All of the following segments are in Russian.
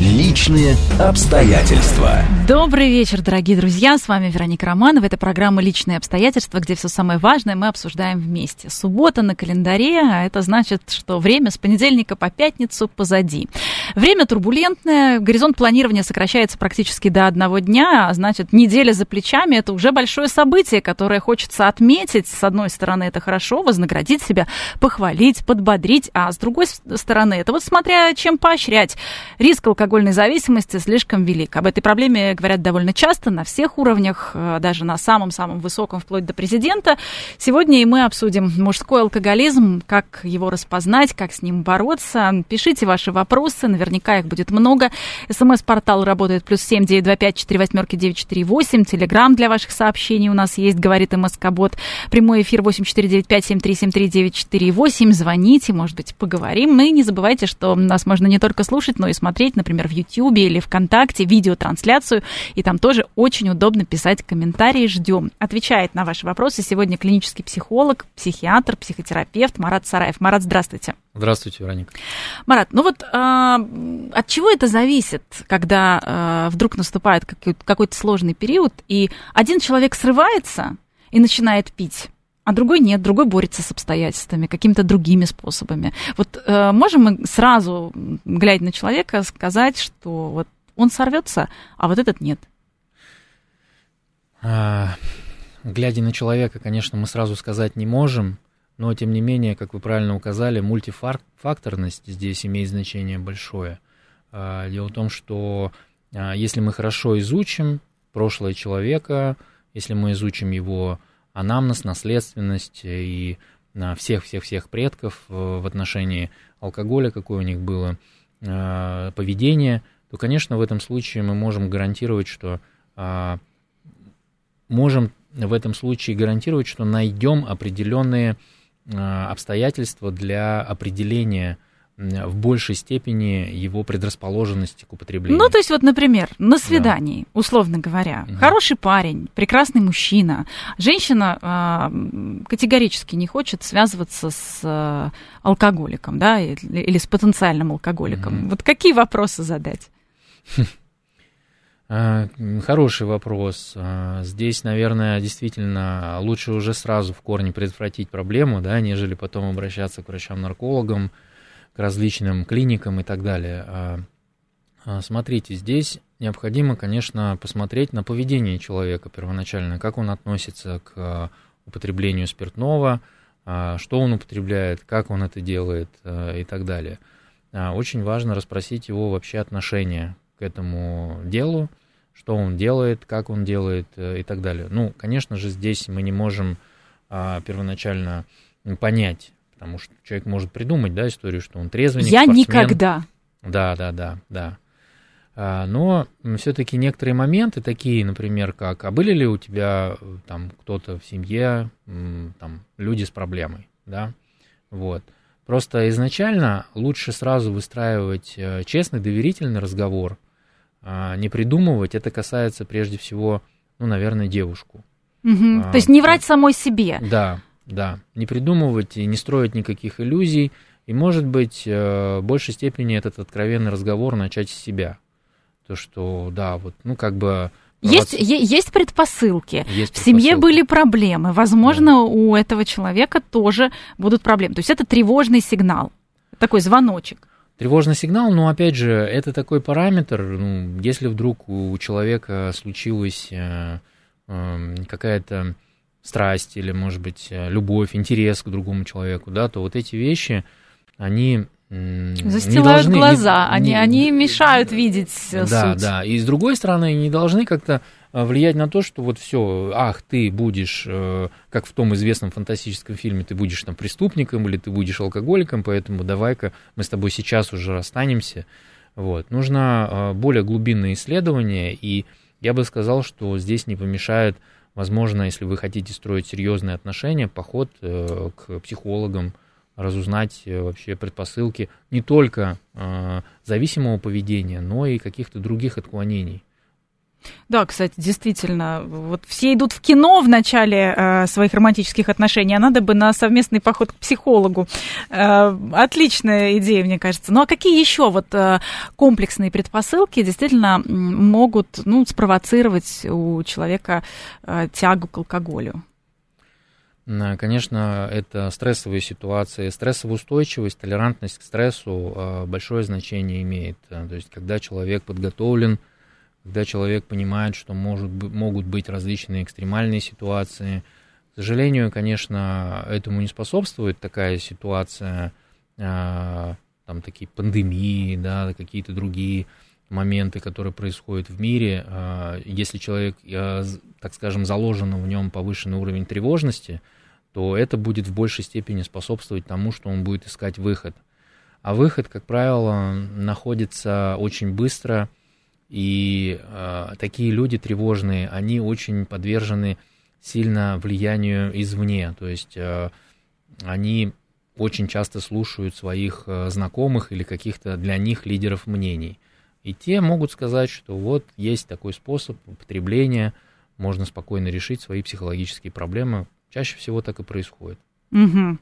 Личные обстоятельства. Добрый вечер, дорогие друзья. С вами Вероника Романова. Это программа «Личные обстоятельства», где все самое важное мы обсуждаем вместе. Суббота на календаре, а это значит, что время с понедельника по пятницу позади. Время турбулентное, горизонт планирования сокращается практически до одного дня, а значит, неделя за плечами – это уже большое событие, которое хочется отметить. С одной стороны, это хорошо, вознаградить себя, похвалить, подбодрить, а с другой стороны, это вот смотря чем поощрять. Риск алкогольной зависимости слишком велик. Об этой проблеме говорят довольно часто, на всех уровнях, э, даже на самом-самом высоком, вплоть до президента. Сегодня и мы обсудим мужской алкоголизм, как его распознать, как с ним бороться. Пишите ваши вопросы, наверняка их будет много. СМС-портал работает плюс семь девять два пять четыре восьмерки девять четыре восемь. Телеграмм для ваших сообщений у нас есть, говорит МСК-бот. Прямой эфир восемь четыре девять пять семь три семь три девять четыре восемь. Звоните, может быть, поговорим. И не забывайте, что нас можно не только слушать, но и смотреть, например, в Ютьюбе или ВКонтакте, видеотрансляцию. И там тоже очень удобно писать комментарии. Ждем. Отвечает на ваши вопросы сегодня клинический психолог, психиатр, психотерапевт Марат Сараев. Марат, здравствуйте. Здравствуйте, Вероника. Марат, ну вот э, от чего это зависит, когда э, вдруг наступает какой-то сложный период, и один человек срывается и начинает пить, а другой нет, другой борется с обстоятельствами, какими-то другими способами. Вот э, можем мы сразу, глядя на человека, сказать, что вот он сорвется, а вот этот нет? А, глядя на человека, конечно, мы сразу сказать не можем, но тем не менее, как вы правильно указали, мультифакторность здесь имеет значение большое. А, дело в том, что а, если мы хорошо изучим прошлое человека, если мы изучим его анамнез, наследственность и всех-всех-всех предков э, в отношении алкоголя, какое у них было а, поведение, то, конечно, в этом случае мы можем гарантировать, что можем в этом случае гарантировать, что найдем определенные Э, обстоятельства для определения в большей степени его предрасположенности к употреблению. Ну, то есть вот, например, на свидании, да. условно говоря, угу. хороший парень, прекрасный мужчина, женщина э, категорически не хочет связываться с э, алкоголиком, да, или, или с потенциальным алкоголиком. Угу. Вот какие вопросы задать? А, хороший вопрос. А, здесь, наверное, действительно лучше уже сразу в корне предотвратить проблему, да, нежели потом обращаться к врачам-наркологам, к различным клиникам и так далее. А, смотрите, здесь необходимо, конечно, посмотреть на поведение человека первоначально, как он относится к употреблению спиртного, что он употребляет, как он это делает и так далее. Очень важно расспросить его вообще отношение к этому делу, что он делает, как он делает э, и так далее. Ну, конечно же, здесь мы не можем а, первоначально понять, потому что человек может придумать, да, историю, что он трезвенник, Я спортсмен. никогда. Да, да, да, да. А, но все-таки некоторые моменты такие, например, как, а были ли у тебя там кто-то в семье, там люди с проблемой, да, вот. Просто изначально лучше сразу выстраивать э, честный, доверительный разговор – а, не придумывать. Это касается прежде всего, ну, наверное, девушку. Угу. А, То есть не врать самой себе. Да, да. Не придумывать и не строить никаких иллюзий. И, может быть, э, в большей степени этот откровенный разговор начать с себя. То, что, да, вот, ну, как бы... Есть, есть предпосылки. Есть в семье были проблемы. Возможно, да. у этого человека тоже будут проблемы. То есть это тревожный сигнал, такой звоночек. Тревожный сигнал, но опять же, это такой параметр, ну, если вдруг у человека случилась э, э, какая-то страсть или, может быть, э, любовь, интерес к другому человеку, да, то вот эти вещи, они Застилают должны, глаза, не, они, не, они мешают видеть да, суть. Да, да. И с другой стороны, не должны как-то Э, влиять на то, что вот все, ах, ты будешь, э, как в том известном фантастическом фильме, ты будешь там преступником или ты будешь алкоголиком, поэтому давай-ка мы с тобой сейчас уже расстанемся. Вот. Нужно э, более глубинное исследование, и я бы сказал, что здесь не помешает, возможно, если вы хотите строить серьезные отношения, поход к психологам, разузнать вообще предпосылки не только зависимого поведения, но и каких-то других отклонений. Да, кстати, действительно, вот все идут в кино в начале э, своих романтических отношений, а надо бы на совместный поход к психологу. Э, отличная идея, мне кажется. Ну а какие еще вот э, комплексные предпосылки действительно могут ну, спровоцировать у человека э, тягу к алкоголю? Конечно, это стрессовые ситуации. Стрессовая устойчивость, толерантность к стрессу э, большое значение имеет. То есть, когда человек подготовлен когда человек понимает, что может, могут быть различные экстремальные ситуации. К сожалению, конечно, этому не способствует такая ситуация, а, там такие пандемии, да, какие-то другие моменты, которые происходят в мире. А, если человек, а, так скажем, заложен в нем повышенный уровень тревожности, то это будет в большей степени способствовать тому, что он будет искать выход. А выход, как правило, находится очень быстро – и э, такие люди тревожные, они очень подвержены сильно влиянию извне. То есть э, они очень часто слушают своих э, знакомых или каких-то для них лидеров мнений. И те могут сказать, что вот есть такой способ употребления, можно спокойно решить свои психологические проблемы. Чаще всего так и происходит. Угу.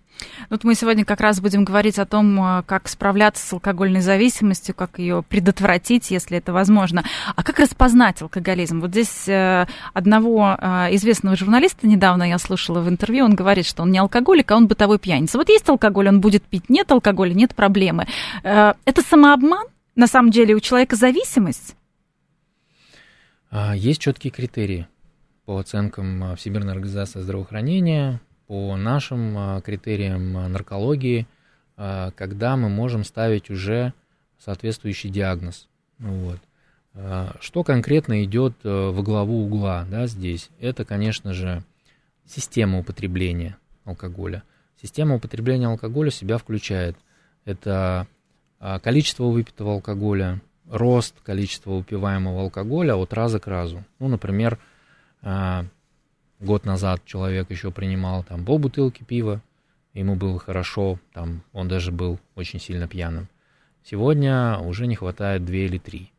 Вот мы сегодня как раз будем говорить о том, э, как справляться с алкогольной зависимостью, как ее предотвратить, если это возможно. А как распознать алкоголизм? Вот здесь э, одного э, известного журналиста недавно я слушала в интервью, он говорит, что он не алкоголик, а он бытовой пьяница. Вот есть алкоголь, он будет пить, нет алкоголя, нет проблемы. Это самообман? На самом деле у человека зависимость? А, есть четкие критерии по оценкам Всемирной организации здравоохранения, по нашим а, критериям а, наркологии, а, когда мы можем ставить уже соответствующий диагноз. Вот. Что конкретно идет во главу угла да, здесь? Это, конечно же, система употребления алкоголя. Система употребления алкоголя себя включает. Это количество выпитого алкоголя, рост количества выпиваемого алкоголя от раза к разу. Ну, например, год назад человек еще принимал там полбутылки пива, ему было хорошо, там он даже был очень сильно пьяным. Сегодня уже не хватает 2 или 3.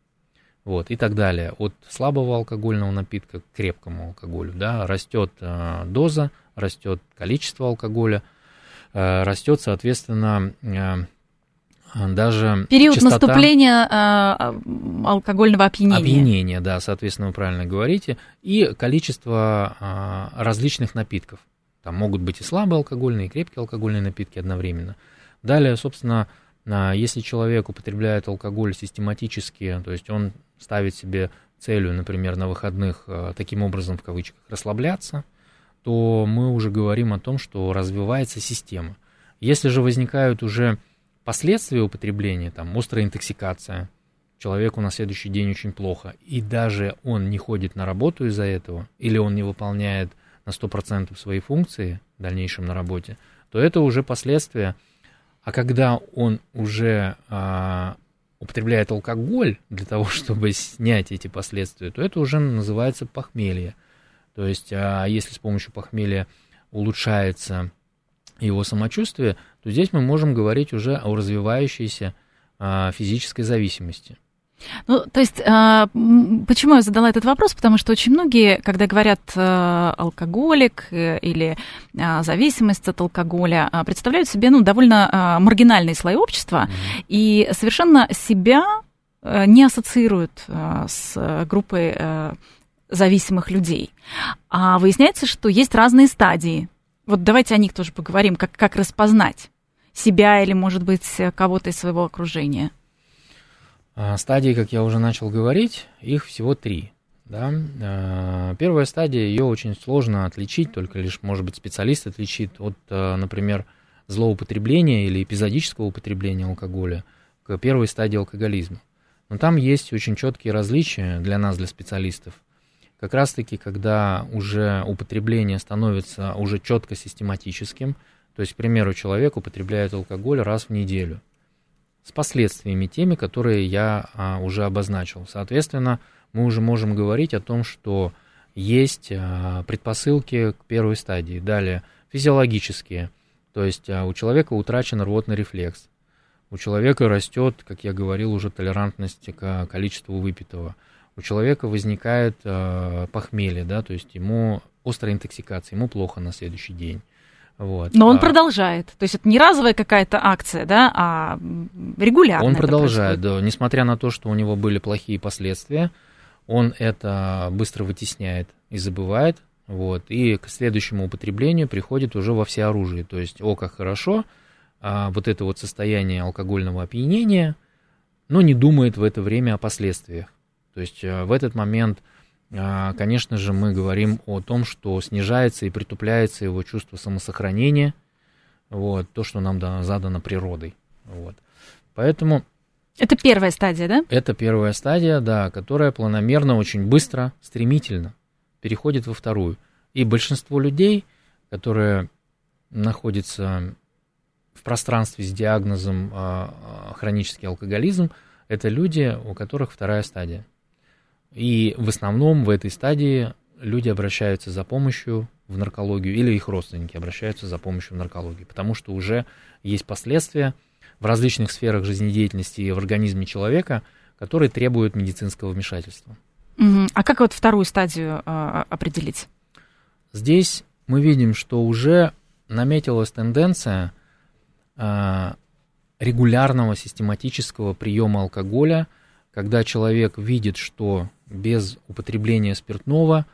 Вот, и так далее. От слабого алкогольного напитка к крепкому алкоголю, да, растет э, доза, растет количество алкоголя, э, растет, соответственно, э, даже Период частота... наступления э, алкогольного опьянения. Опьянения, да, соответственно, вы правильно говорите. И количество э, различных напитков. Там могут быть и слабые алкогольные, и крепкие алкогольные напитки одновременно. Далее, собственно, э, если человек употребляет алкоголь систематически, то есть он ставит себе целью, например, на выходных э, таким образом, в кавычках, расслабляться, то мы уже говорим о том, что развивается система. Если же возникают уже последствия употребления, там, острая интоксикация, человеку на следующий день очень плохо, и даже он не ходит на работу из-за этого, или он не выполняет на 100% свои функции в дальнейшем на работе, то это уже последствия. А когда он уже а, употребляет алкоголь для того, чтобы снять эти последствия, то это уже называется похмелье. То есть, а если с помощью похмелья улучшается его самочувствие, то здесь мы можем говорить уже о развивающейся а, физической зависимости. Ну, то есть, а, почему я задала этот вопрос? Потому что очень многие, когда говорят а, алкоголик э, или а, зависимость от алкоголя, представляют себе, ну, довольно маргинальные слои общества mm-hmm. и совершенно себя э, не ассоциируют с группой э, зависимых людей. А выясняется, что есть разные стадии вот давайте о них тоже поговорим, как, как распознать себя или, может быть, кого-то из своего окружения. А, стадии, как я уже начал говорить, их всего три. Да? А, первая стадия, ее очень сложно отличить, только лишь, может быть, специалист отличит от, а, например, злоупотребления или эпизодического употребления алкоголя к первой стадии алкоголизма. Но там есть очень четкие различия для нас, для специалистов как раз-таки, когда уже употребление становится уже четко систематическим, то есть, к примеру, человек употребляет алкоголь раз в неделю с последствиями теми, которые я а, уже обозначил. Соответственно, мы уже можем говорить о том, что есть а, предпосылки к первой стадии. Далее, физиологические, то есть а, у человека утрачен рвотный рефлекс. у человека растет, как я говорил, уже толерантность к количеству выпитого. У человека возникает э, похмелье, да, то есть ему острая интоксикация, ему плохо на следующий день. Вот. Но он а, продолжает. То есть это не разовая какая-то акция, да, а регулярно. Он продолжает, да. Несмотря на то, что у него были плохие последствия, он это быстро вытесняет и забывает. Вот, и к следующему употреблению приходит уже во всеоружие. То есть, о, как хорошо, а, вот это вот состояние алкогольного опьянения, но не думает в это время о последствиях. То есть а, в этот момент а, конечно же, мы говорим о том, что снижается и притупляется его чувство самосохранения, вот, то, что нам задано природой. Вот. Поэтому... Это первая стадия, да? Это первая стадия, да, которая планомерно, очень быстро, стремительно переходит во вторую. И большинство людей, которые находятся в пространстве с диагнозом а, хронический алкоголизм, это люди, у которых вторая стадия. И в основном в этой стадии люди обращаются за помощью в наркологию или их родственники обращаются за помощью в наркологию, потому что уже есть последствия в различных сферах жизнедеятельности и в организме человека, которые требуют медицинского вмешательства. А как вот вторую стадию э, определить? Здесь мы видим, что уже наметилась тенденция э, регулярного систематического приема алкоголя, когда человек видит, что без употребления спиртного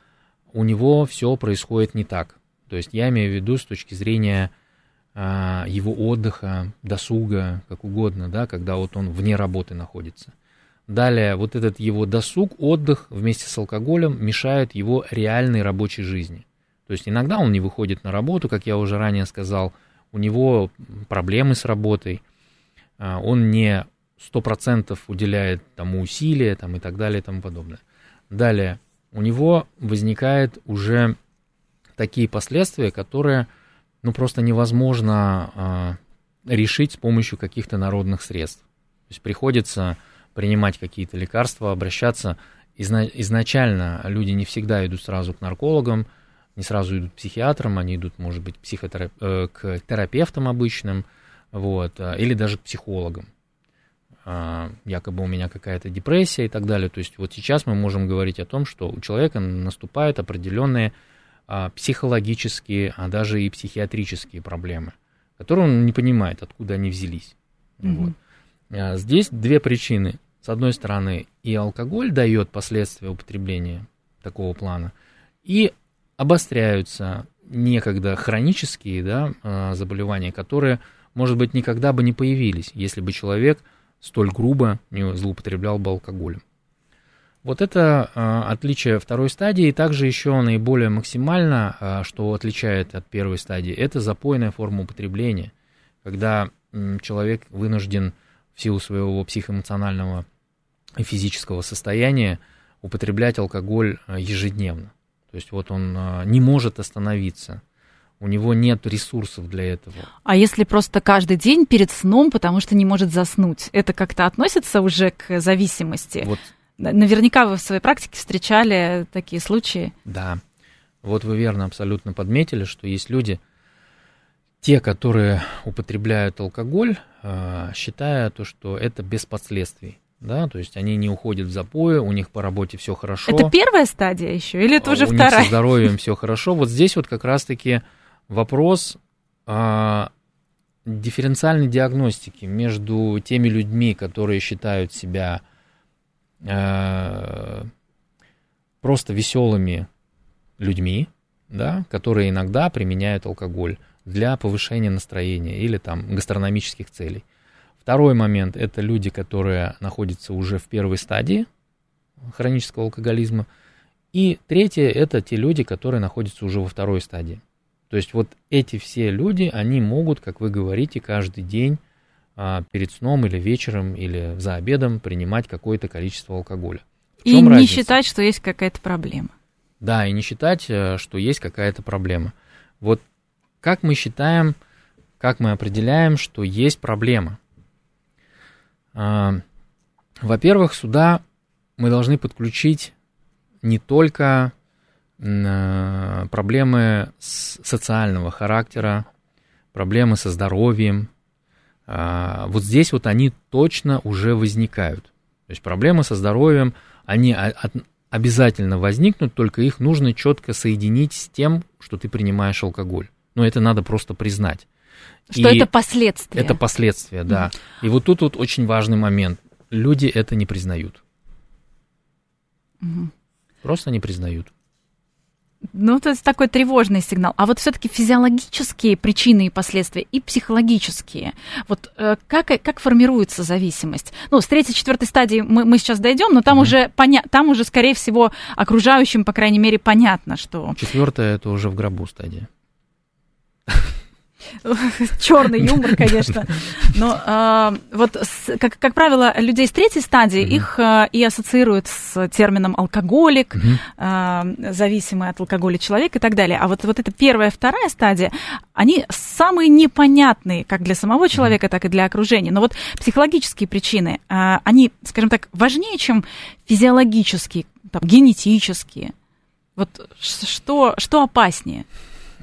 у него все происходит не так. То есть я имею в виду с точки зрения а, его отдыха, досуга, как угодно, да, когда вот он вне работы находится. Далее, вот этот его досуг, отдых вместе с алкоголем мешает его реальной рабочей жизни. То есть иногда он не выходит на работу, как я уже ранее сказал, у него проблемы с работой, а, он не сто процентов уделяет тому усилия там, и так далее и тому подобное. Далее, у него возникает уже такие последствия, которые ну, просто невозможно э, решить с помощью каких-то народных средств. То есть приходится принимать какие-то лекарства, обращаться. Изна- изначально люди не всегда идут сразу к наркологам, не сразу идут к психиатрам, они идут, может быть, психотерап... э, к терапевтам обычным, вот, э, или даже к психологам. А, якобы у меня какая-то депрессия и так далее. То есть вот сейчас мы можем говорить о том, что у человека наступают определенные а, психологические, а даже и психиатрические проблемы, которые он не понимает, откуда они взялись. Mm-hmm. Вот. А, здесь две причины. С одной стороны, и алкоголь дает последствия употребления такого плана, и обостряются некогда хронические да, заболевания, которые, может быть, никогда бы не появились, если бы человек – столь грубо не злоупотреблял бы алкоголем. Вот это э, отличие второй стадии, также еще наиболее максимально, э, что отличает от первой стадии, это запойная форма употребления, когда человек вынужден в силу своего психоэмоционального и физического состояния употреблять алкоголь ежедневно. То есть вот он не может остановиться у него нет ресурсов для этого. А если просто каждый день перед сном, потому что не может заснуть, это как-то относится уже к зависимости? Вот. Наверняка вы в своей практике встречали такие случаи. Да. Вот вы верно абсолютно подметили, что есть люди, те, которые употребляют алкоголь, э, считая то, что это без последствий. Да, то есть они не уходят в запои, у них по работе все хорошо. Это первая стадия еще, или это а уже у вторая? Них со здоровьем все хорошо. Вот здесь вот как раз-таки вопрос а, дифференциальной диагностики между теми людьми, которые считают себя а, просто веселыми людьми, да, которые иногда применяют алкоголь для повышения настроения или там гастрономических целей. Второй момент – это люди, которые находятся уже в первой стадии хронического алкоголизма. И третье – это те люди, которые находятся уже во второй стадии. То есть вот эти все люди, они могут, как вы говорите, каждый день а, перед сном или вечером или за обедом принимать какое-то количество алкоголя. В и разница? не считать, что есть какая-то проблема. Да, и не считать, э, что есть какая-то проблема. Вот как мы считаем, как мы определяем, что есть проблема? А, во-первых, сюда мы должны подключить не только проблемы социального характера, проблемы со здоровьем, А, вот здесь вот они точно уже возникают. То есть проблемы со здоровьем, они обязательно возникнут, только их нужно четко соединить с тем, что ты принимаешь алкоголь. Но это надо просто признать. Что и это последствия. Это последствия, да. Mm. И вот тут вот очень важный момент. Люди это не признают. Mm. Просто не признают. Ну, это такой тревожный сигнал. А вот все-таки физиологические причины и последствия и психологические. Вот э, как, как формируется зависимость? Ну, с третьей, четвертой стадии мы, мы сейчас дойдем, но там, mm-hmm. уже поня- там уже, скорее всего, окружающим, по крайней мере, понятно, что... Четвертая это уже в гробу стадия. черный юмор, конечно. Но э, вот, с, как, как правило, людей с третьей стадии mm-hmm. их э, и ассоциируют с термином алкоголик, mm-hmm. э, зависимый от алкоголя человек и так далее. А вот, вот эта первая, вторая стадия, они самые непонятные как для самого человека, mm-hmm. так и для окружения. Но вот психологические причины, они, скажем так, важнее, чем физиологические, там, генетические. Вот что, что опаснее?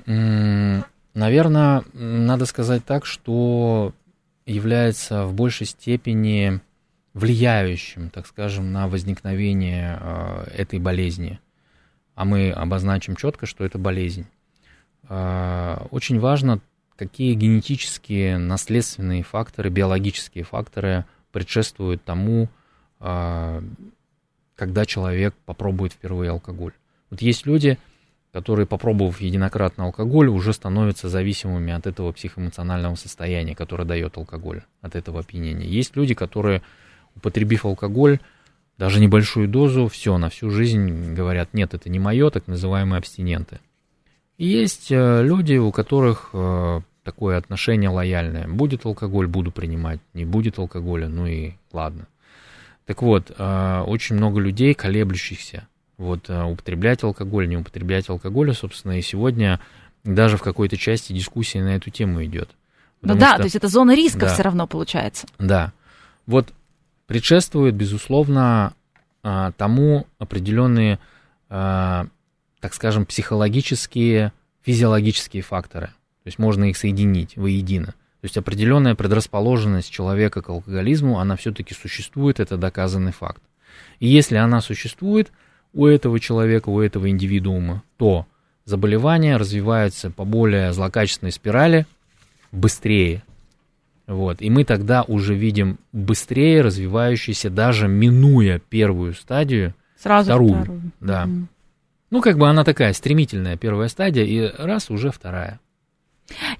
Mm-hmm. Наверное, надо сказать так, что является в большей степени влияющим, так скажем, на возникновение э, этой болезни. А мы обозначим четко, что это болезнь. Э, очень важно, какие генетические, наследственные факторы, биологические факторы предшествуют тому, э, когда человек попробует впервые алкоголь. Вот есть люди, которые, попробовав единократно алкоголь, уже становятся зависимыми от этого психоэмоционального состояния, которое дает алкоголь, от этого опьянения. Есть люди, которые, употребив алкоголь, даже небольшую дозу, все, на всю жизнь говорят, нет, это не мое, так называемые абстиненты. И есть э, люди, у которых э, такое отношение лояльное. Будет алкоголь, буду принимать, не будет алкоголя, ну и ладно. Так вот, э, очень много людей, колеблющихся вот э, употреблять алкоголь, не употреблять алкоголь, собственно, и сегодня даже в какой-то части дискуссия на эту тему идет. Ну да, что, то есть это зона риска да, все равно получается. Да. Вот предшествует, безусловно, а, тому определенные, а, так скажем, психологические, физиологические факторы. То есть можно их соединить воедино. То есть определенная предрасположенность человека к алкоголизму, она все-таки существует, это доказанный факт. И если она существует, у этого человека, у этого индивидуума, то заболевание развивается по более злокачественной спирали быстрее. Вот. И мы тогда уже видим быстрее развивающийся, даже минуя первую стадию, Сразу вторую. вторую. Да. Mm. Ну, как бы она такая стремительная первая стадия, и раз уже вторая.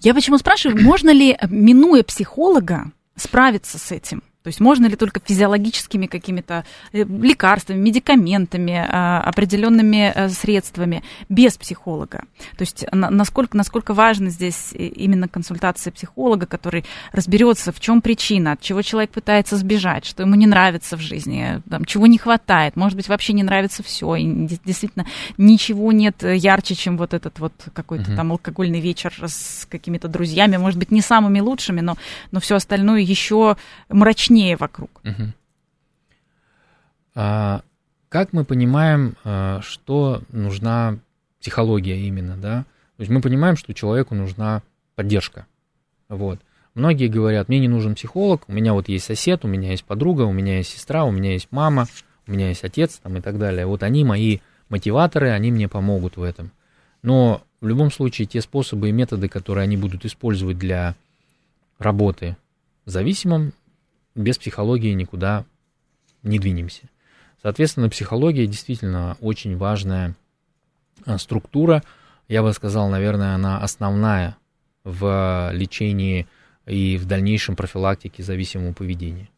Я почему спрашиваю, можно ли, минуя психолога, справиться с этим? То есть можно ли только физиологическими какими-то э, лекарствами, медикаментами, а, определенными э, средствами, без психолога? То есть насколько, насколько важно здесь именно консультация психолога, который разберется, в чем причина, от чего человек пытается сбежать, что ему не нравится в жизни, там, чего не хватает, может быть, вообще не нравится все, и действительно ничего нет ярче, чем вот этот вот какой-то uh-huh. там алкогольный вечер с какими-то друзьями, может быть, не самыми лучшими, но, но все остальное еще мрачнее мрачнее вокруг. Угу. А, как мы понимаем, а, что нужна психология именно, да? То есть мы понимаем, что человеку нужна поддержка. Вот. Многие говорят, мне не нужен психолог, у меня вот есть сосед, у меня есть подруга, у меня есть сестра, у меня есть мама, у меня есть отец там, и так далее. Вот они мои мотиваторы, они мне помогут в этом. Но в любом случае те способы и методы, которые они будут использовать для работы зависимым, без психологии никуда не двинемся. Соответственно, психология действительно очень важная а, структура. Я бы сказал, наверное, она основная в лечении и в дальнейшем профилактике зависимого поведения.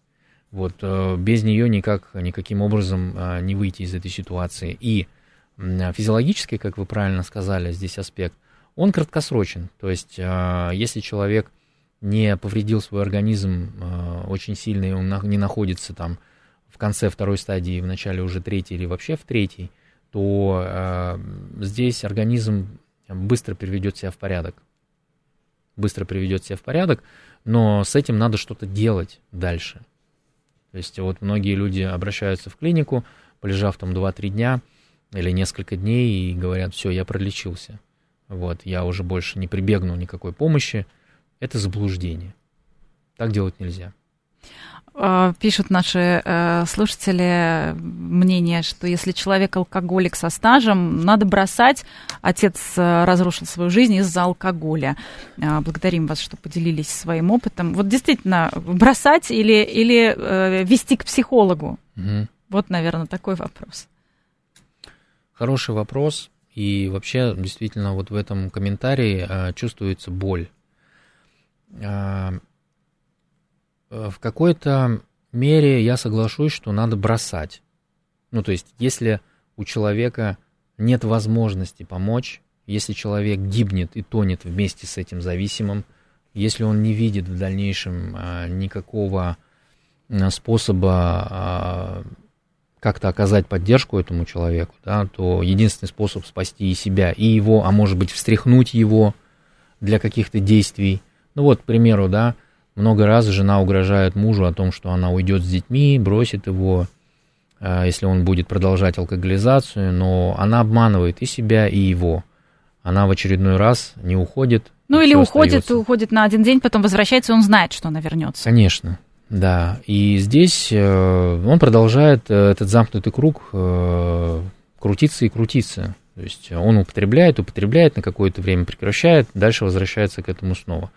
Вот, э, без нее никак, никаким образом а, не выйти из этой ситуации. И физиологический, как вы правильно сказали, здесь аспект, он краткосрочен. То есть, а, если человек не повредил свой организм э, очень сильно, и он на, не находится там в конце второй стадии, в начале уже третьей или вообще в третьей, то э, здесь организм быстро приведет себя в порядок. Быстро приведет себя в порядок, но с этим надо что-то делать дальше. То есть вот многие люди обращаются в клинику, полежав там 2-3 дня или несколько дней и говорят, все, я пролечился. Вот, я уже больше не прибегну никакой помощи, это заблуждение. Так делать нельзя. А, пишут наши э, слушатели мнение, что если человек алкоголик со стажем, надо бросать. Отец э, разрушил свою жизнь из-за алкоголя. А, благодарим вас, что поделились своим опытом. Вот действительно, бросать или, или э, вести к психологу? Угу. Вот, наверное, такой вопрос. Хороший вопрос. И вообще, действительно, вот в этом комментарии чувствуется боль Э, в какой-то мере я соглашусь, что надо бросать. Ну, то есть, если у человека нет возможности помочь, если человек гибнет и тонет вместе с этим зависимым, если он не видит в дальнейшем а, никакого а, способа а, как-то оказать поддержку этому человеку, да, то единственный способ спасти и себя, и его, а может быть, встряхнуть его для каких-то действий. Ну вот, к примеру, да, много раз жена угрожает мужу о том, что она уйдет с детьми, бросит его, а, если он будет продолжать алкоголизацию, но она обманывает и себя, и его. Она в очередной раз не уходит. Ну или уходит, остается. уходит на один день, потом возвращается, и он знает, что она вернется. Конечно, да. И здесь э, он продолжает э, этот замкнутый круг э, крутиться и крутиться. То есть он употребляет, употребляет, на какое-то время прекращает, дальше возвращается к этому снова.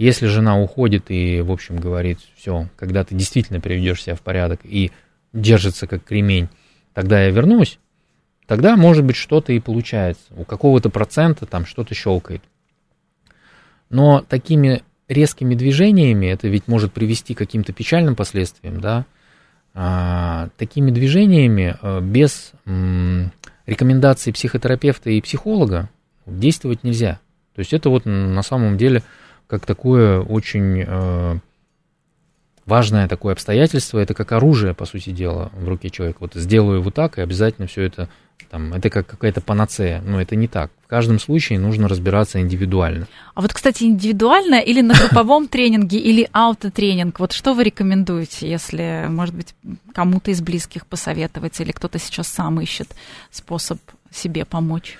Если жена уходит и, в общем, говорит, все, когда ты действительно приведешь себя в порядок и держится как кремень, тогда я вернусь, тогда, может быть, что-то и получается. У какого-то процента там что-то щелкает. Но такими резкими движениями, это ведь может привести к каким-то печальным последствиям, да, а, такими движениями а, без м, рекомендаций психотерапевта и психолога действовать нельзя. То есть это вот на самом деле как такое очень э, важное такое обстоятельство, это как оружие, по сути дела, в руке человека. Вот сделаю вот так, и обязательно все это, там, это как какая-то панацея. Но это не так. В каждом случае нужно разбираться индивидуально. А вот, кстати, индивидуально или на групповом тренинге, или аутотренинг, вот что вы рекомендуете, если, может быть, кому-то из близких посоветовать, или кто-то сейчас сам ищет способ себе помочь?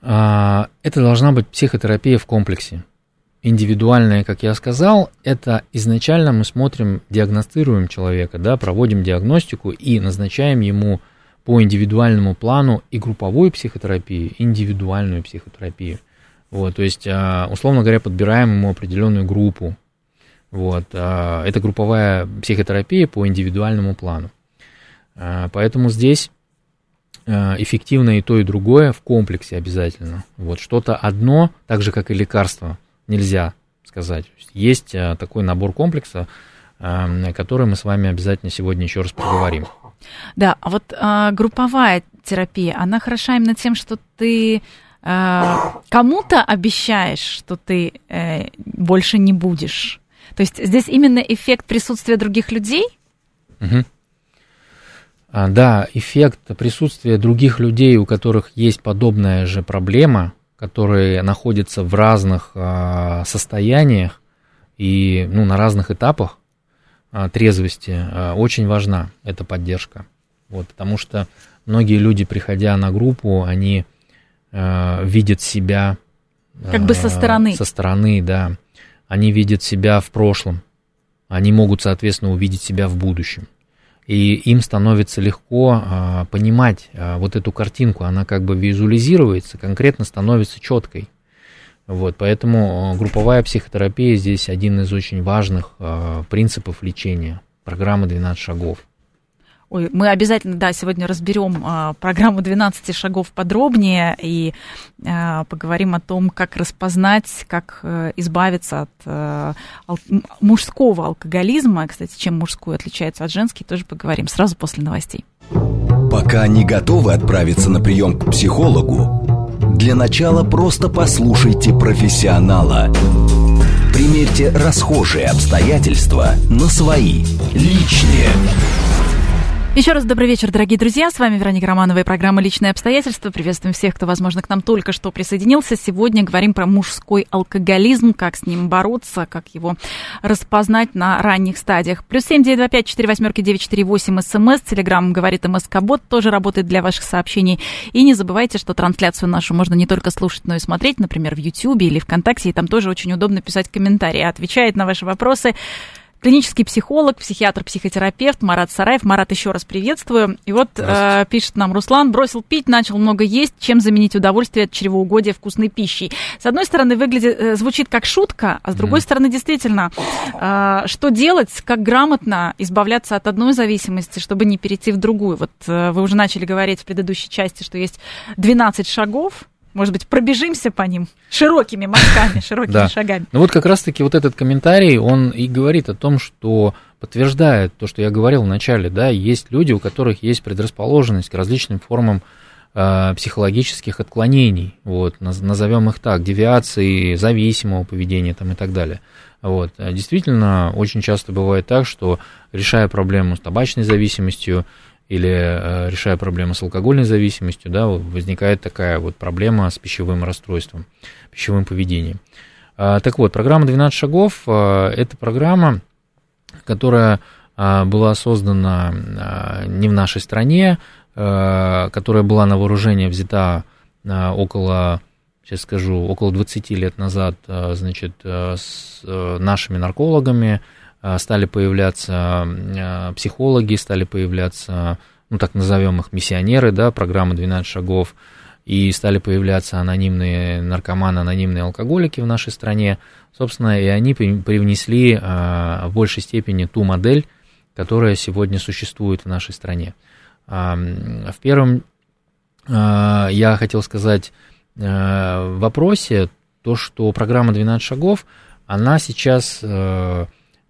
А, это должна быть психотерапия в комплексе индивидуальное, как я сказал, это изначально мы смотрим, диагностируем человека, да, проводим диагностику и назначаем ему по индивидуальному плану и групповую психотерапию, и индивидуальную психотерапию. Вот, то есть, а, условно говоря, подбираем ему определенную группу. Вот, а, это групповая психотерапия по индивидуальному плану. А, поэтому здесь эффективно и то, и другое в комплексе обязательно. Вот что-то одно, так же как и лекарство, нельзя сказать. Есть э, такой набор комплекса, э, который мы с вами обязательно сегодня еще раз поговорим. Да, а вот а, групповая терапия, она хороша именно тем, что ты а, кому-то обещаешь, что ты а, больше не будешь. То есть здесь именно эффект присутствия других людей? Угу. А, да, эффект присутствия других людей, у которых есть подобная же проблема, которые находятся в разных а, состояниях и ну, на разных этапах а, трезвости, а, очень важна эта поддержка. Вот, потому что многие люди, приходя на группу, они а, видят себя... Как бы со стороны. Со стороны, да. Они видят себя в прошлом. Они могут, соответственно, увидеть себя в будущем и им становится легко а, понимать а, вот эту картинку, она как бы визуализируется, конкретно становится четкой. Вот, поэтому а, групповая психотерапия здесь один из очень важных а, принципов лечения, программы 12 шагов. Ой, мы обязательно, да, сегодня разберем а, программу 12 шагов подробнее и а, поговорим о том, как распознать, как а, избавиться от а, ал- мужского алкоголизма. Кстати, чем мужской отличается от женский, тоже поговорим сразу после новостей. Пока не готовы отправиться на прием к психологу, для начала просто послушайте профессионала. Примерьте расхожие обстоятельства на свои, личные. Еще раз добрый вечер, дорогие друзья. С вами Вероника Романова и программа «Личные обстоятельства». Приветствуем всех, кто, возможно, к нам только что присоединился. Сегодня говорим про мужской алкоголизм, как с ним бороться, как его распознать на ранних стадиях. Плюс семь девять два пять четыре восьмерки девять четыре восемь СМС. Телеграмм говорит МСК-бот, тоже работает для ваших сообщений. И не забывайте, что трансляцию нашу можно не только слушать, но и смотреть, например, в Ютьюбе или ВКонтакте. И там тоже очень удобно писать комментарии. Отвечает на ваши вопросы клинический психолог, психиатр, психотерапевт Марат Сараев. Марат, еще раз приветствую. И вот э, пишет нам Руслан, бросил пить, начал много есть, чем заменить удовольствие от чревоугодия вкусной пищей. С одной стороны, выглядит, э, звучит как шутка, а с другой mm. стороны, действительно, э, что делать, как грамотно избавляться от одной зависимости, чтобы не перейти в другую. Вот э, вы уже начали говорить в предыдущей части, что есть 12 шагов, может быть, пробежимся по ним широкими мазками, широкими да. шагами. Ну вот как раз-таки вот этот комментарий, он и говорит о том, что подтверждает то, что я говорил в начале, да, есть люди, у которых есть предрасположенность к различным формам э, психологических отклонений, вот, назовем их так, девиации, зависимого поведения там и так далее. Вот. Действительно, очень часто бывает так, что решая проблему с табачной зависимостью, или э, решая проблему с алкогольной зависимостью, да, возникает такая вот проблема с пищевым расстройством, пищевым поведением. А, так вот, программа «12 шагов» э, – это программа, которая э, была создана не в нашей стране, которая была на вооружение взята около, сейчас скажу, около 20 лет назад, значит, с нашими наркологами, стали появляться э, психологи, стали появляться, ну так назовем их, миссионеры, да, программа «12 шагов», и стали появляться анонимные наркоманы, анонимные алкоголики в нашей стране. Собственно, и они привнесли э, в большей степени ту модель, которая сегодня существует в нашей стране. В первом я хотел сказать в вопросе то, что программа «12 шагов», она сейчас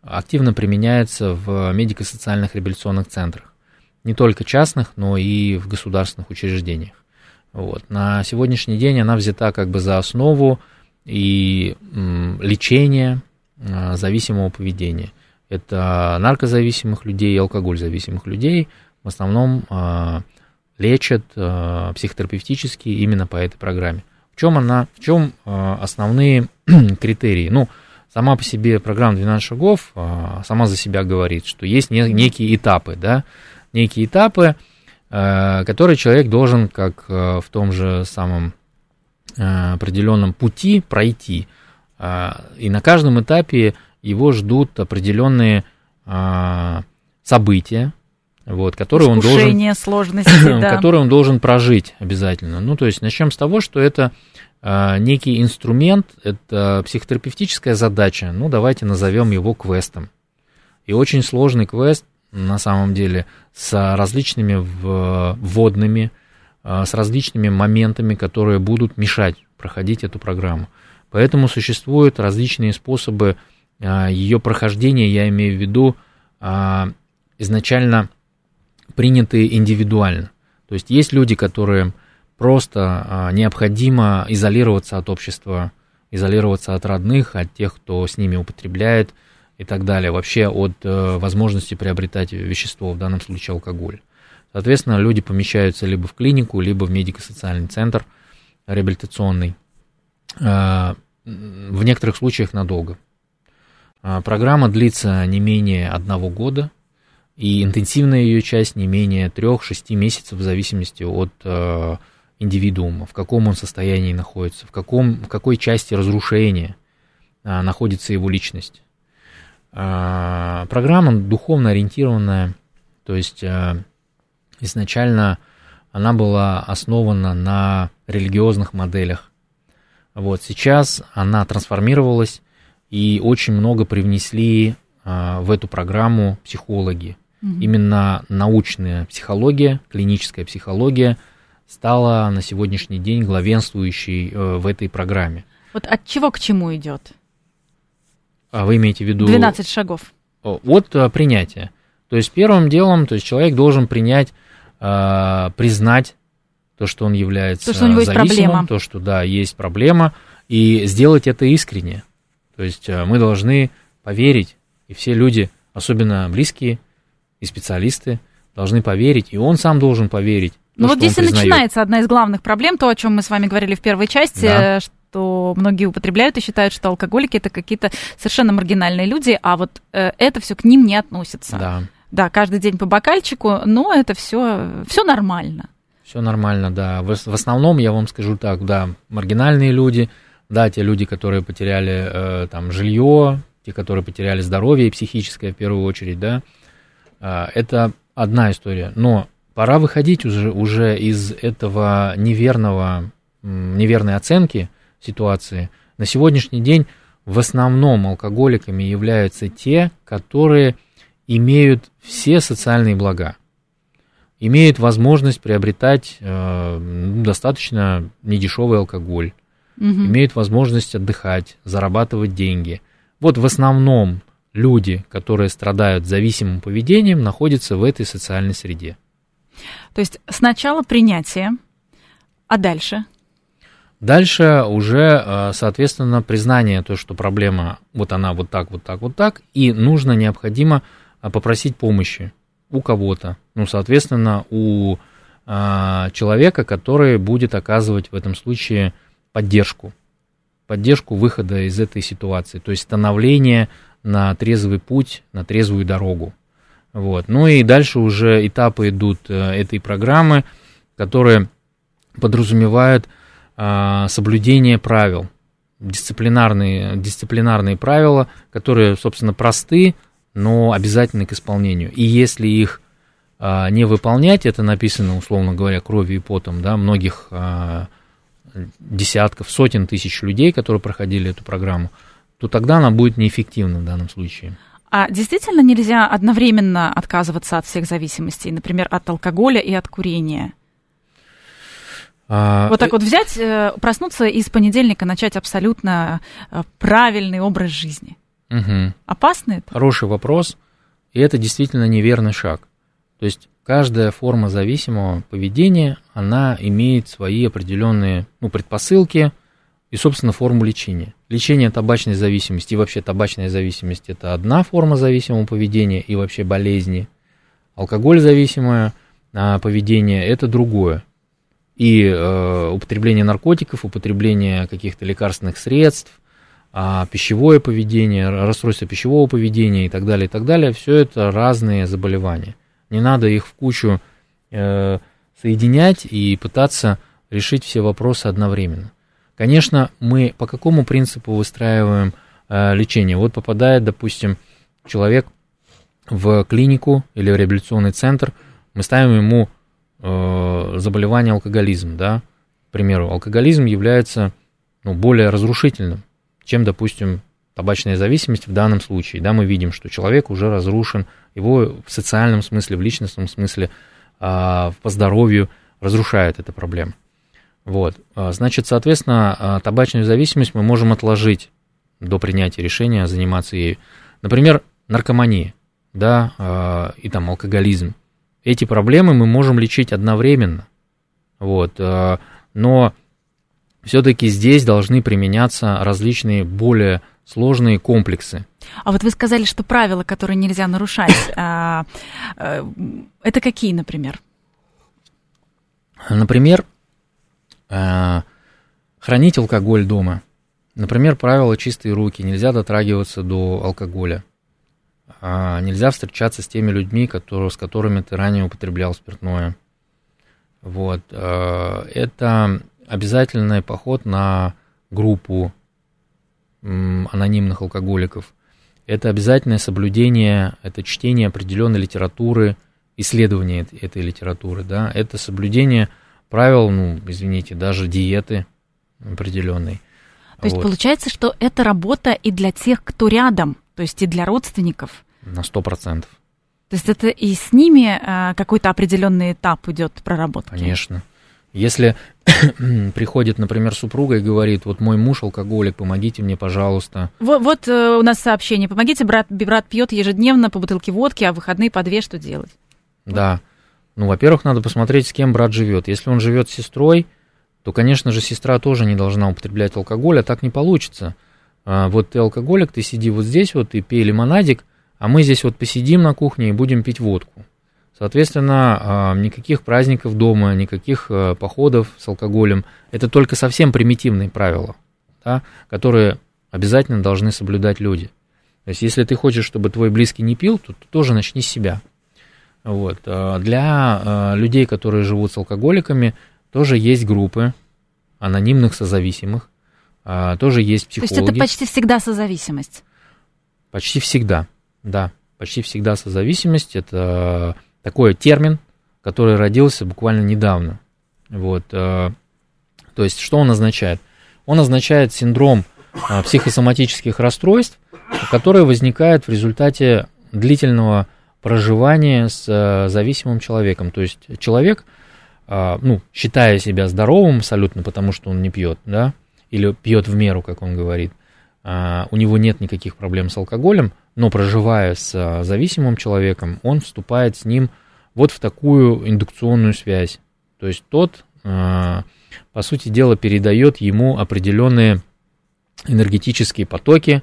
активно применяется в медико-социальных реабилитационных центрах. Не только частных, но и в государственных учреждениях. Вот. На сегодняшний день она взята как бы за основу и лечения а, зависимого поведения. Это наркозависимых людей и алкоголь-зависимых людей в основном а, лечат а, психотерапевтически именно по этой программе. В чем она, в чем основные критерии? Ну, сама по себе программа 12 шагов а, сама за себя говорит, что есть некие этапы, да, некие этапы, а, которые человек должен, как а, в том же самом определенном пути пройти. И на каждом этапе его ждут определенные события, вот, которые он должен, сложности, да. которые он должен прожить обязательно. Ну, то есть начнем с того, что это некий инструмент, это психотерапевтическая задача, ну давайте назовем его квестом. И очень сложный квест на самом деле с различными вводными, а, с различными моментами, которые будут мешать проходить эту программу. Поэтому существуют различные способы а, ее прохождения, я имею в виду изначально принятые индивидуально. То есть есть люди, которые просто а, необходимо изолироваться от общества, изолироваться от родных, от тех, кто с ними употребляет и так далее, вообще от э, возможности приобретать вещество, в данном случае алкоголь. Соответственно, люди помещаются либо в клинику, либо в медико-социальный центр реабилитационный, а, в некоторых случаях надолго. А, программа длится не менее одного года, и интенсивная ее часть не менее 3-6 месяцев в зависимости от э, индивидуума, в каком он состоянии находится, в, каком, в какой части разрушения а, находится его личность. А, программа духовно ориентированная, то есть а, изначально она была основана на религиозных моделях. Вот сейчас она трансформировалась, и очень много привнесли а, в эту программу психологи. Угу. Именно научная психология, клиническая психология – стала на сегодняшний день главенствующей э, в этой программе. Вот от чего к чему идет? А вы имеете в виду... 12 шагов. От э, принятия. То есть первым делом, то есть человек должен принять, э, признать то, что он является то, что у него зависимым, есть проблема. то, что да, есть проблема, и сделать это искренне. То есть мы должны поверить, и все люди, особенно близкие и специалисты, должны поверить, и он сам должен поверить ну вот здесь и начинается одна из главных проблем, то, о чем мы с вами говорили в первой части, да. что многие употребляют и считают, что алкоголики это какие-то совершенно маргинальные люди, а вот э, это все к ним не относится. Да. Да, каждый день по бокальчику, но это все, все нормально. Все нормально, да. В, в основном я вам скажу так, да, маргинальные люди, да, те люди, которые потеряли э, там жилье, те, которые потеряли здоровье и психическое в первую очередь, да, а, это одна история. Но пора выходить уже, уже из этого неверного, неверной оценки ситуации. На сегодняшний день в основном алкоголиками являются те, которые имеют все социальные блага, имеют возможность приобретать э, достаточно недешевый алкоголь, угу. имеют возможность отдыхать, зарабатывать деньги. Вот в основном люди, которые страдают зависимым поведением, находятся в этой социальной среде. То есть сначала принятие, а дальше? Дальше уже, э, соответственно, признание, то, что проблема вот она вот так, вот так, вот так, и нужно, необходимо э, попросить помощи у кого-то. Ну, соответственно, у а, человека, который будет оказывать в этом случае поддержку. Поддержку выхода из этой ситуации. То есть становление на трезвый путь, на трезвую дорогу. Вот. Ну и дальше уже этапы идут э, этой программы, которые подразумевают а, соблюдение правил, дисциплинарные, дисциплинарные правила, которые, собственно, просты, но обязательны к исполнению. И если их а, не выполнять, это написано, условно говоря, кровью и потом, да, многих а, десятков, сотен тысяч людей, которые проходили эту программу, то тогда она будет неэффективна в данном случае. А действительно нельзя одновременно отказываться от всех зависимостей, например, от алкоголя и от курения? А, вот так э, вот взять, э, проснуться и с понедельника начать абсолютно э, правильный образ жизни. Угу. Опасно это? Хороший вопрос. И это действительно неверный шаг. То есть каждая форма зависимого поведения, она имеет свои определенные ну, предпосылки и, собственно, форму лечения. Лечение табачной зависимости и вообще табачная зависимость – это одна форма зависимого поведения и вообще болезни. Алкоголь зависимое а, поведение – это другое. И э, употребление наркотиков, употребление каких-то лекарственных средств, а пищевое поведение, расстройство пищевого поведения и так далее, и так далее, все это разные заболевания. Не надо их в кучу э, соединять и пытаться решить все вопросы одновременно. Конечно, мы по какому принципу выстраиваем э, лечение? Вот попадает, допустим, человек в клинику или в реабилитационный центр, мы ставим ему э, заболевание алкоголизм, да, к примеру, алкоголизм является ну, более разрушительным чем, допустим, табачная зависимость в данном случае. Да, мы видим, что человек уже разрушен, его в социальном смысле, в личностном смысле, а, по здоровью разрушает эта проблема. Вот. А, значит, соответственно, а, табачную зависимость мы можем отложить до принятия решения заниматься ею. Например, наркомания, да, и там алкоголизм. Эти проблемы мы можем лечить одновременно. Вот. Но все-таки здесь должны применяться различные более сложные комплексы. А вот вы сказали, что правила, которые нельзя нарушать, а, а, это какие, например? Например, а, хранить алкоголь дома. Например, правило чистые руки, нельзя дотрагиваться до алкоголя. Нельзя встречаться с теми людьми, которые, с которыми ты ранее употреблял спиртное. Вот. Это обязательный поход на группу анонимных алкоголиков. Это обязательное соблюдение, это чтение определенной литературы, исследование этой литературы, да, это соблюдение правил, ну, извините, даже диеты определенной. То вот. есть получается, что это работа и для тех, кто рядом, то есть и для родственников. На сто процентов. То есть это и с ними а, какой-то определенный этап идет проработки. Конечно. Если приходит, например, супруга и говорит, вот мой муж алкоголик, помогите мне, пожалуйста. Вот, вот э, у нас сообщение, помогите, брат, брат пьет ежедневно по бутылке водки, а в выходные по две, что делать? Да. Ну, во-первых, надо посмотреть, с кем брат живет. Если он живет с сестрой, то, конечно же, сестра тоже не должна употреблять алкоголь, а так не получится. А, вот ты алкоголик, ты сиди вот здесь вот и пей лимонадик, а мы здесь вот посидим на кухне и будем пить водку. Соответственно, а, никаких праздников дома, никаких а, походов с алкоголем. Это только совсем примитивные правила, да, которые обязательно должны соблюдать люди. То есть, если ты хочешь, чтобы твой близкий не пил, то ты тоже начни с себя. Вот. А, для людей, которые живут с алкоголиками, тоже есть группы анонимных созависимых, тоже есть психологи. То есть это почти всегда созависимость? Почти всегда, да, почти всегда созависимость – это такой термин, который родился буквально недавно. Вот, то есть, что он означает? Он означает синдром психосоматических расстройств, которые возникают в результате длительного проживания с э, зависимым человеком. То есть человек, ну, считая себя здоровым абсолютно, потому что он не пьет, да, или пьет в меру, как он говорит, у него нет никаких проблем с алкоголем, но проживая с зависимым человеком, он вступает с ним вот в такую индукционную связь. То есть тот, по сути дела, передает ему определенные энергетические потоки,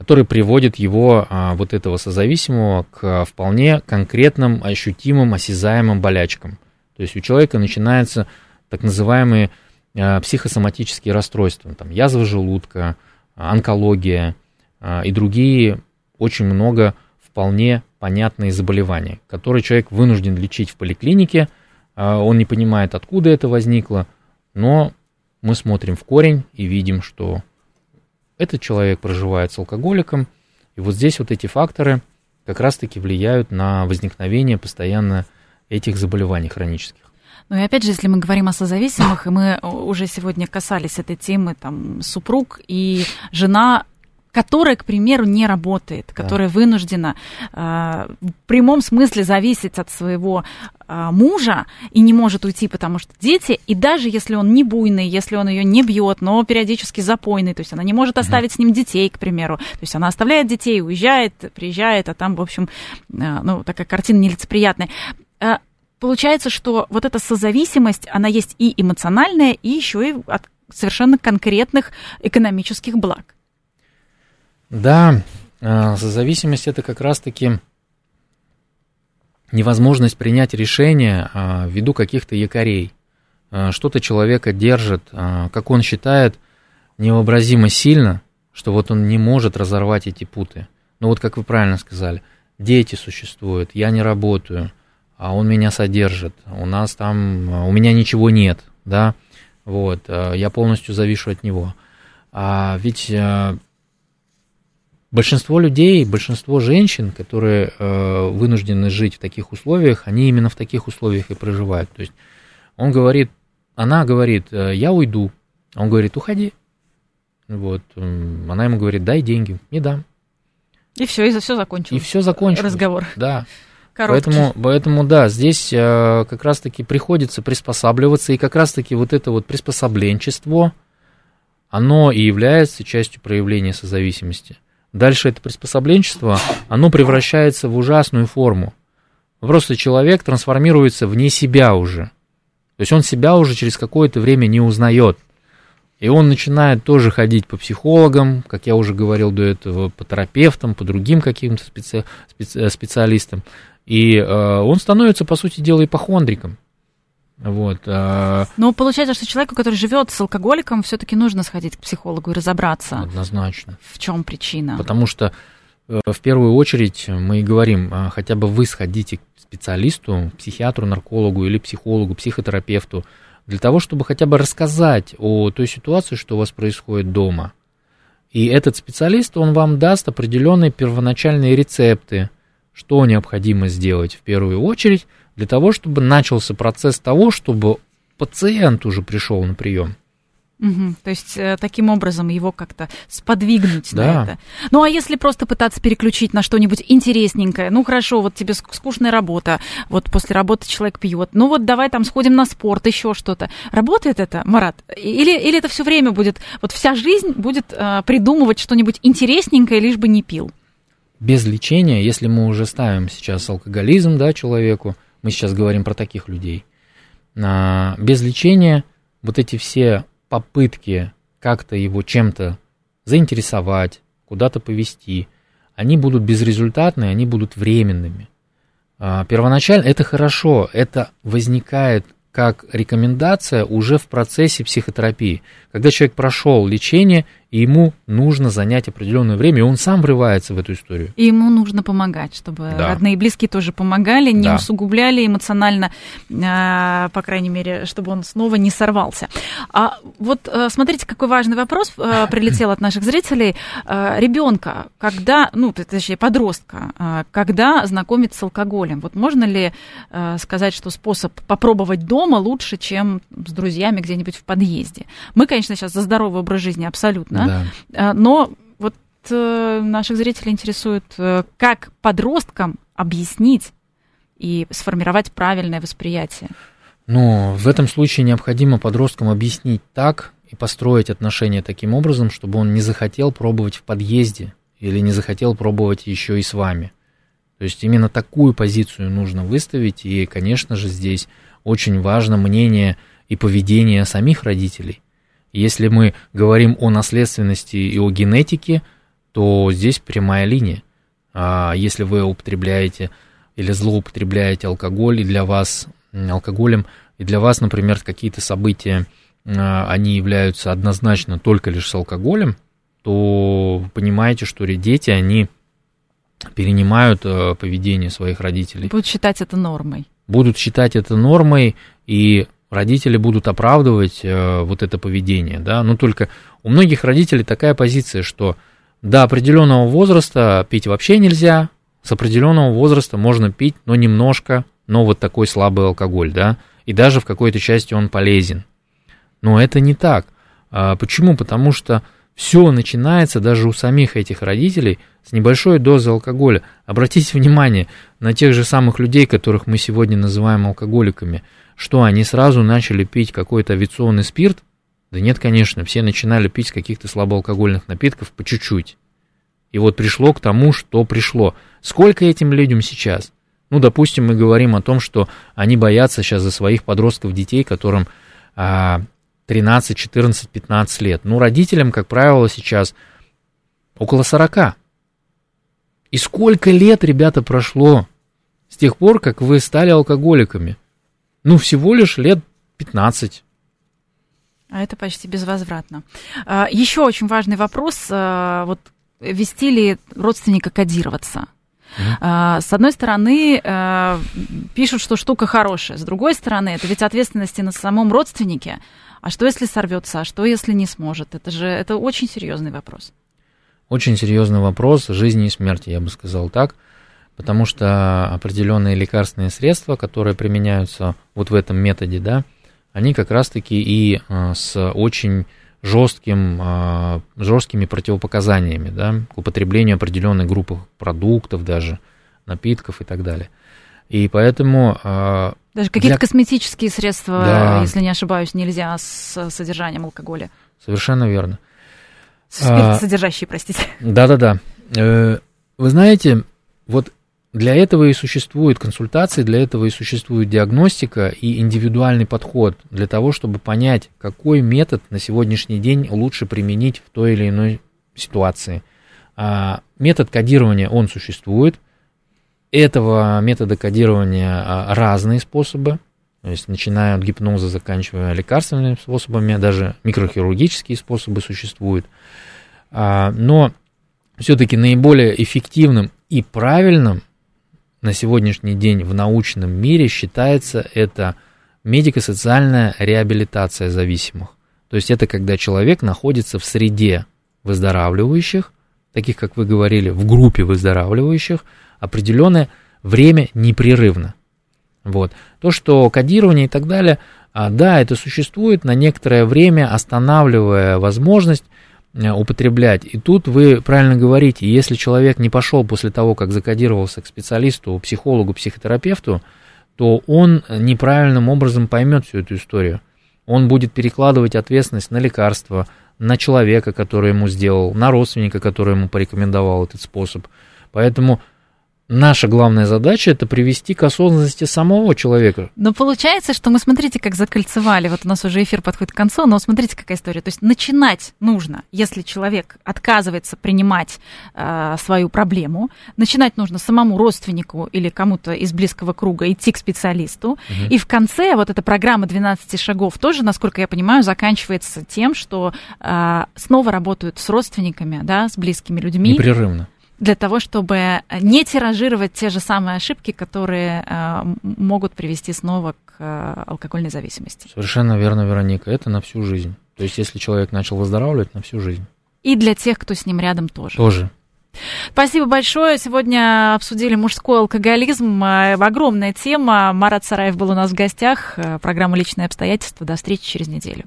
которые приводят его, а, вот этого созависимого, к вполне конкретным, ощутимым, осязаемым болячкам. То есть у человека начинаются так называемые а, психосоматические расстройства, там, язва желудка, онкология и другие очень много вполне понятные заболевания, которые человек вынужден лечить в поликлинике, а, он не понимает, откуда это возникло, но мы смотрим в корень и видим, что этот человек проживает с алкоголиком, и вот здесь вот эти факторы как раз-таки влияют на возникновение постоянно этих заболеваний хронических. Ну и опять же, если мы говорим о созависимых, и мы уже сегодня касались этой темы, там, супруг и жена которая, к примеру, не работает, которая да. вынуждена э, в прямом смысле зависеть от своего э, мужа и не может уйти, потому что дети, и даже если он не буйный, если он ее не бьет, но периодически запойный, то есть она не может оставить mm-hmm. с ним детей, к примеру, то есть она оставляет детей, уезжает, приезжает, а там, в общем, э, ну, такая картина нелицеприятная. Э, получается, что вот эта созависимость, она есть и эмоциональная, и еще и от совершенно конкретных экономических благ. Да, а, зависимость это как раз-таки невозможность принять решение а, ввиду каких-то якорей. А, что-то человека держит, как он считает, невообразимо сильно, что вот он не может разорвать эти путы. Ну вот как вы правильно сказали, дети существуют, я не работаю, а он меня содержит, у нас там, у меня ничего нет, да, вот, я полностью завишу от него. А ведь Большинство людей, большинство женщин, которые э, вынуждены жить в таких условиях, они именно в таких условиях и проживают. То есть он говорит, она говорит, э, я уйду. Он говорит, уходи. Вот. Она ему говорит, дай деньги. Не дам. И все, и все закончилось. И все закончилось. Разговор. Да. Короткий. Поэтому, поэтому, да, здесь э, как раз-таки приходится приспосабливаться, и как раз-таки вот это вот приспособленчество, оно и является частью проявления созависимости. Дальше это приспособленчество, оно превращается в ужасную форму. Просто человек трансформируется вне себя уже. То есть он себя уже через какое-то время не узнает. И он начинает тоже ходить по психологам, как я уже говорил до этого, по терапевтам, по другим каким-то специ... специ... специалистам. И э, он становится, по сути дела, ипохондриком. Вот. А Но получается, что человеку, который живет с алкоголиком, все-таки нужно сходить к психологу и разобраться. Однозначно. В чем причина? Потому что э, в первую очередь мы и говорим, а, хотя бы вы сходите к специалисту, психиатру, наркологу или психологу, психотерапевту, для того, чтобы хотя бы рассказать о той ситуации, что у вас происходит дома. И этот специалист, он вам даст определенные первоначальные рецепты, что необходимо сделать в первую очередь, для того, чтобы начался процесс того, чтобы пациент уже пришел на прием. Угу, то есть э, таким образом его как-то сподвигнуть да. на это. Ну а если просто пытаться переключить на что-нибудь интересненькое, ну хорошо, вот тебе скучная работа, вот после работы человек пьет, ну вот давай там сходим на спорт, еще что-то. Работает это, Марат? Или, или это все время будет, вот вся жизнь будет э, придумывать что-нибудь интересненькое, лишь бы не пил? Без лечения, если мы уже ставим сейчас алкоголизм да, человеку, мы сейчас говорим про таких людей. А, без лечения вот эти все попытки как-то его чем-то заинтересовать, куда-то повести, они будут безрезультатные, они будут временными. А, первоначально это хорошо, это возникает как рекомендация уже в процессе психотерапии. Когда человек прошел лечение, и ему нужно занять определенное время, и он сам врывается в эту историю. И ему нужно помогать, чтобы да. родные и близкие тоже помогали, не да. усугубляли эмоционально, а, по крайней мере, чтобы он снова не сорвался. А вот э, смотрите, какой важный вопрос э, прилетел от наших зрителей. Э, Ребенка, когда, ну, точнее, подростка, когда знакомить с алкоголем? Вот можно ли сказать, что способ попробовать дома лучше, чем с друзьями где-нибудь в подъезде? Мы, конечно, сейчас за здоровый образ жизни абсолютно, да. но вот наших зрителей интересует, как подросткам объяснить и сформировать правильное восприятие. Но в этом случае необходимо подросткам объяснить так и построить отношения таким образом, чтобы он не захотел пробовать в подъезде или не захотел пробовать еще и с вами. То есть именно такую позицию нужно выставить, и, конечно же, здесь очень важно мнение и поведение самих родителей. Если мы говорим о наследственности и о генетике, то здесь прямая линия. А если вы употребляете или злоупотребляете алкоголь, и для вас алкоголем, и для вас, например, какие-то события, а, они являются однозначно только лишь с алкоголем, то понимаете, что дети, они перенимают э, поведение своих родителей. Будут считать это нормой. Будут считать это нормой, и родители будут оправдывать э, вот это поведение, да, но только у многих родителей такая позиция, что до определенного возраста пить вообще нельзя, с определенного возраста можно пить, но немножко, но вот такой слабый алкоголь, да, и даже в какой-то части он полезен. Но это не так. А почему? Потому что все начинается даже у самих этих родителей с небольшой дозы алкоголя. Обратите внимание на тех же самых людей, которых мы сегодня называем алкоголиками. Что, они сразу начали пить какой-то авиационный спирт? Да нет, конечно, все начинали пить каких-то слабоалкогольных напитков по чуть-чуть. И вот пришло к тому, что пришло. Сколько этим людям сейчас? Ну, допустим, мы говорим о том, что они боятся сейчас за своих подростков, детей, которым а, 13, 14, 15 лет. Ну, родителям, как правило, сейчас около 40. И сколько лет, ребята, прошло с тех пор, как вы стали алкоголиками? Ну, всего лишь лет 15. А это почти безвозвратно. А, еще очень важный вопрос. А, вот вести ли родственника кодироваться? Uh-huh. С одной стороны, пишут, что штука хорошая. С другой стороны, это ведь ответственности на самом родственнике. А что, если сорвется? А что, если не сможет? Это же это очень серьезный вопрос. Очень серьезный вопрос жизни и смерти, я бы сказал так. Потому что определенные лекарственные средства, которые применяются вот в этом методе, да, они как раз-таки и э, с очень жестким, а, жесткими противопоказаниями да, к употреблению определенной группы продуктов даже, напитков и так далее. И поэтому... А, даже какие-то для... косметические средства, да. если не ошибаюсь, нельзя с содержанием алкоголя. Совершенно верно. Спирт содержащие, простите. Да-да-да. Э, вы знаете, вот для этого и существуют консультации, для этого и существует диагностика и индивидуальный подход для того, чтобы понять, какой метод на сегодняшний день лучше применить в той или иной ситуации. А, метод кодирования, он существует. Этого метода кодирования а, разные способы, то есть начиная от гипноза, заканчивая лекарственными способами, даже микрохирургические способы существуют. А, но все-таки наиболее эффективным и правильным на сегодняшний день в научном мире считается это медико-социальная реабилитация зависимых. То есть это когда человек находится в среде выздоравливающих, таких, как вы говорили, в группе выздоравливающих, определенное время непрерывно. Вот. То, что кодирование и так далее, а, да, это существует на некоторое время, останавливая возможность употреблять. И тут вы правильно говорите, если человек не пошел после того, как закодировался к специалисту, психологу, психотерапевту, то он неправильным образом поймет всю эту историю. Он будет перекладывать ответственность на лекарство, на человека, который ему сделал, на родственника, который ему порекомендовал этот способ. Поэтому наша главная задача это привести к осознанности самого человека. Но получается, что мы смотрите, как закольцевали. Вот у нас уже эфир подходит к концу, но смотрите, какая история. То есть начинать нужно, если человек отказывается принимать э, свою проблему, начинать нужно самому родственнику или кому-то из близкого круга идти к специалисту. Угу. И в конце вот эта программа 12 шагов тоже, насколько я понимаю, заканчивается тем, что э, снова работают с родственниками, да, с близкими людьми. Непрерывно для того, чтобы не тиражировать те же самые ошибки, которые э, могут привести снова к э, алкогольной зависимости. Совершенно верно, Вероника. Это на всю жизнь. То есть, если человек начал выздоравливать, на всю жизнь. И для тех, кто с ним рядом тоже. Тоже. Спасибо большое. Сегодня обсудили мужской алкоголизм. Э, огромная тема. Марат Сараев был у нас в гостях. Программа «Личные обстоятельства». До встречи через неделю.